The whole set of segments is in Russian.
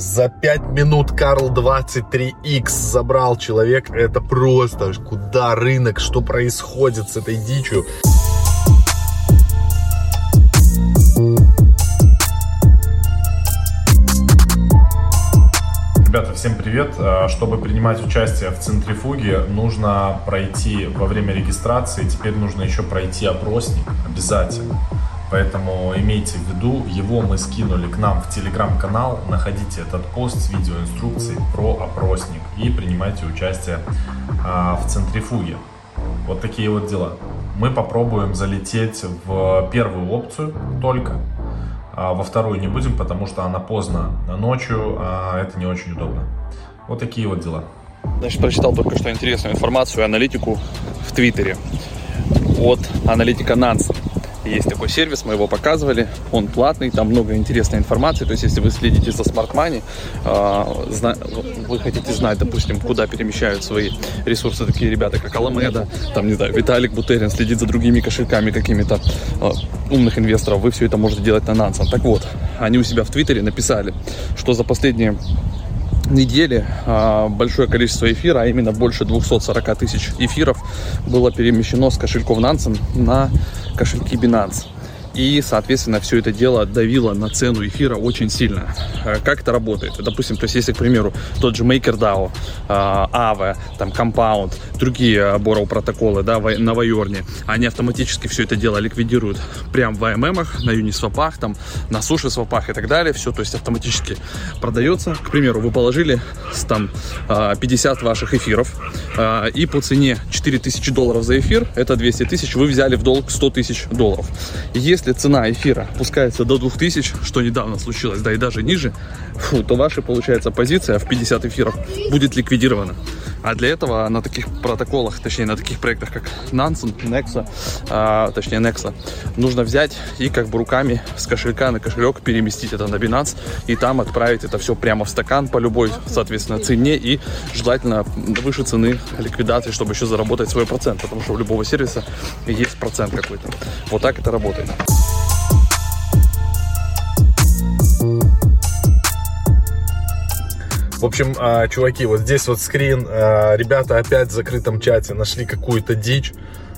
За 5 минут Карл 23X забрал человек. Это просто куда рынок, что происходит с этой дичью. Ребята, всем привет! А, чтобы принимать участие в центрифуге, нужно пройти во время регистрации, теперь нужно еще пройти опросник обязательно. Поэтому имейте в виду, его мы скинули к нам в телеграм-канал. Находите этот пост с видеоинструкцией про опросник и принимайте участие а, в центрифуге. Вот такие вот дела. Мы попробуем залететь в первую опцию только. А во вторую не будем, потому что она поздно ночью, а это не очень удобно. Вот такие вот дела. Значит, прочитал только что интересную информацию, аналитику в Твиттере от аналитика Нанс. Есть такой сервис, мы его показывали, он платный, там много интересной информации. То есть, если вы следите за Smart Money, э, вы хотите знать, допустим, куда перемещают свои ресурсы такие ребята, как Аламеда, там, не знаю, Виталик Бутерин следит за другими кошельками какими-то э, умных инвесторов, вы все это можете делать на Нансом. Так вот, они у себя в Твиттере написали, что за последние недели а, большое количество эфира, а именно больше 240 тысяч эфиров было перемещено с кошельков Nansen на кошельки Binance. И, соответственно, все это дело давило на цену эфира очень сильно. Э, как это работает? Допустим, то есть, если, к примеру, тот же MakerDAO, Aave, там, Compound, другие Borrow протоколы, да, на Вайорне, они автоматически все это дело ликвидируют прямо в AMM, на Uniswap, там, на суши свапах и так далее. Все, то есть, автоматически продается. К примеру, вы положили там 50 ваших эфиров, и по цене 4000 долларов за эфир, это 200 тысяч, вы взяли в долг 100 тысяч долларов. Если если цена эфира опускается до 2000, что недавно случилось, да и даже ниже, фу, то ваша, получается, позиция в 50 эфиров будет ликвидирована. А для этого на таких протоколах, точнее на таких проектах, как Nansen, Nexa, а, точнее Nexa, нужно взять и как бы руками с кошелька на кошелек переместить это на Binance и там отправить это все прямо в стакан по любой, соответственно, цене и желательно выше цены ликвидации, чтобы еще заработать свой процент, потому что у любого сервиса есть процент какой-то. Вот так это работает. В общем, а, чуваки, вот здесь вот скрин. А, ребята опять в закрытом чате нашли какую-то дичь.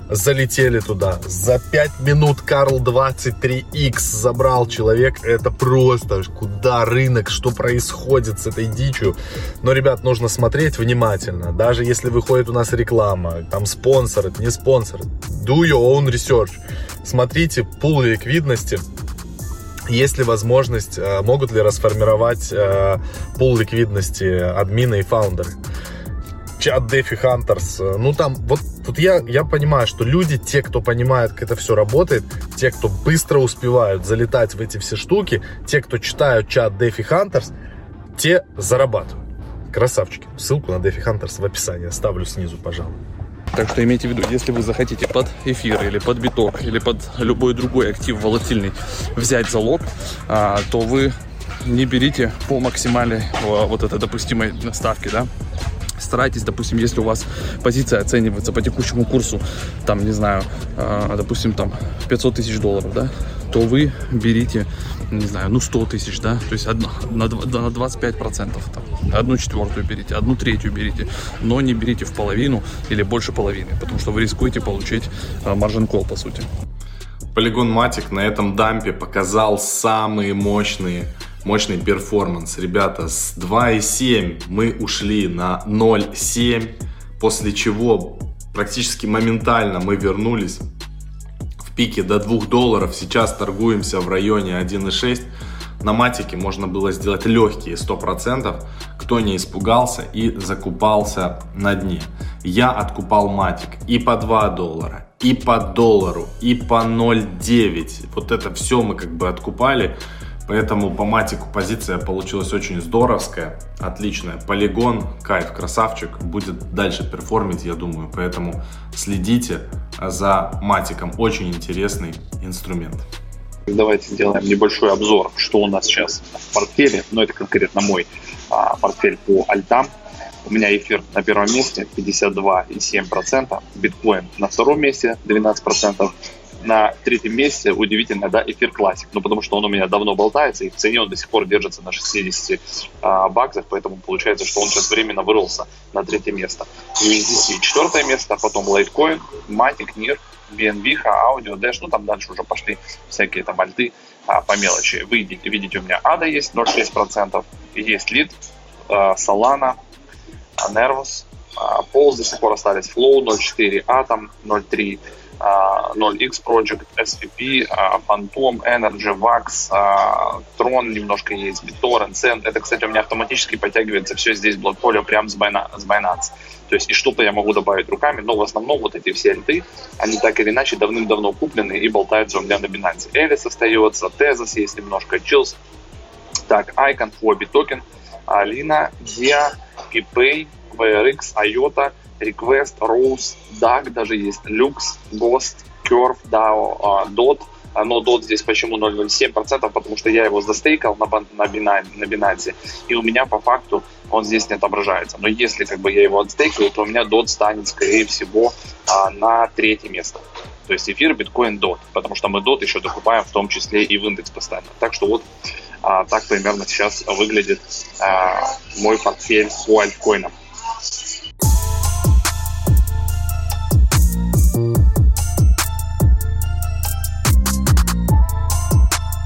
Залетели туда. За 5 минут Карл 23X забрал человек. Это просто куда рынок, что происходит с этой дичью. Но, ребят, нужно смотреть внимательно. Даже если выходит у нас реклама, там спонсор, не спонсор. Do your own research. Смотрите пул ликвидности есть ли возможность, э, могут ли расформировать э, пул ликвидности админы и фаундеры? Чат DeFi Hunters. Ну там, вот, вот я, я понимаю, что люди, те, кто понимают, как это все работает, те, кто быстро успевают залетать в эти все штуки, те, кто читают чат DeFi Hunters, те зарабатывают. Красавчики. Ссылку на DeFi Hunters в описании оставлю снизу, пожалуй. Так что имейте в виду, если вы захотите под эфир или под биток или под любой другой актив волатильный взять залог, а, то вы не берите по максимальной вот этой допустимой ставке, да, старайтесь, допустим, если у вас позиция оценивается по текущему курсу, там, не знаю, а, допустим, там 500 тысяч долларов, да, то вы берите, не знаю, ну 100 тысяч, да, то есть одно, на, на 25 процентов, одну четвертую берите, одну третью берите, но не берите в половину или больше половины, потому что вы рискуете получить маржин кол, по сути. Полигон Матик на этом дампе показал самые мощные мощный перформанс. Ребята, с 2.7 мы ушли на 0.7, после чего практически моментально мы вернулись в пике до 2 долларов. Сейчас торгуемся в районе 1.6. На матике можно было сделать легкие 100%. Кто не испугался и закупался на дне. Я откупал матик и по 2 доллара, и по доллару, и по 0.9. Вот это все мы как бы откупали. Поэтому по матику позиция получилась очень здоровская, отличная. Полигон, кайф, красавчик, будет дальше перформить, я думаю. Поэтому следите за матиком, очень интересный инструмент. Давайте сделаем небольшой обзор, что у нас сейчас в портфеле. Но ну, это конкретно мой а, портфель по альтам. У меня эфир на первом месте 52,7%, биткоин на втором месте 12%, на третьем месте, удивительно, да, эфир классик. Ну, потому что он у меня давно болтается, и в цене он до сих пор держится на 60 а, баксах, поэтому получается, что он сейчас временно вырвался на третье место. USDC четвертое место, потом Litecoin, Matic, NIR, BNB, Audio, Dash, ну, там дальше уже пошли всякие там альты а, по мелочи. Вы видите, видите, у меня ADA есть 0,6%, есть лид, а, Solana, Nervos, а, Pulse до сих пор остались, Flow 0,4, Atom 0,3, 0x Project, SVP, Phantom, Energy, Vax, Tron немножко есть, BitTorrent, Send. Это, кстати, у меня автоматически подтягивается все здесь блокполио прямо с Binance. То есть и что-то я могу добавить руками, но в основном вот эти все альты, они так или иначе давным-давно куплены и болтаются у меня на Binance. Элис остается, Tezos есть немножко, Chills, так, Icon, Hobby Token, Alina, Dia, PayPay, VRX, IOTA, Request, Rose, DAG даже есть, Lux, Ghost, Curve, DAO, DOT. Но DOT здесь почему 0,07%? Потому что я его застейкал на, на, Binance, на Binance, и у меня по факту он здесь не отображается. Но если как бы я его отстейкаю, то у меня DOT станет, скорее всего, а, на третье место. То есть эфир, биткоин, DOT. Потому что мы DOT еще докупаем в том числе и в индекс постоянно. Так что вот а, так примерно сейчас выглядит а, мой портфель по альткоинам.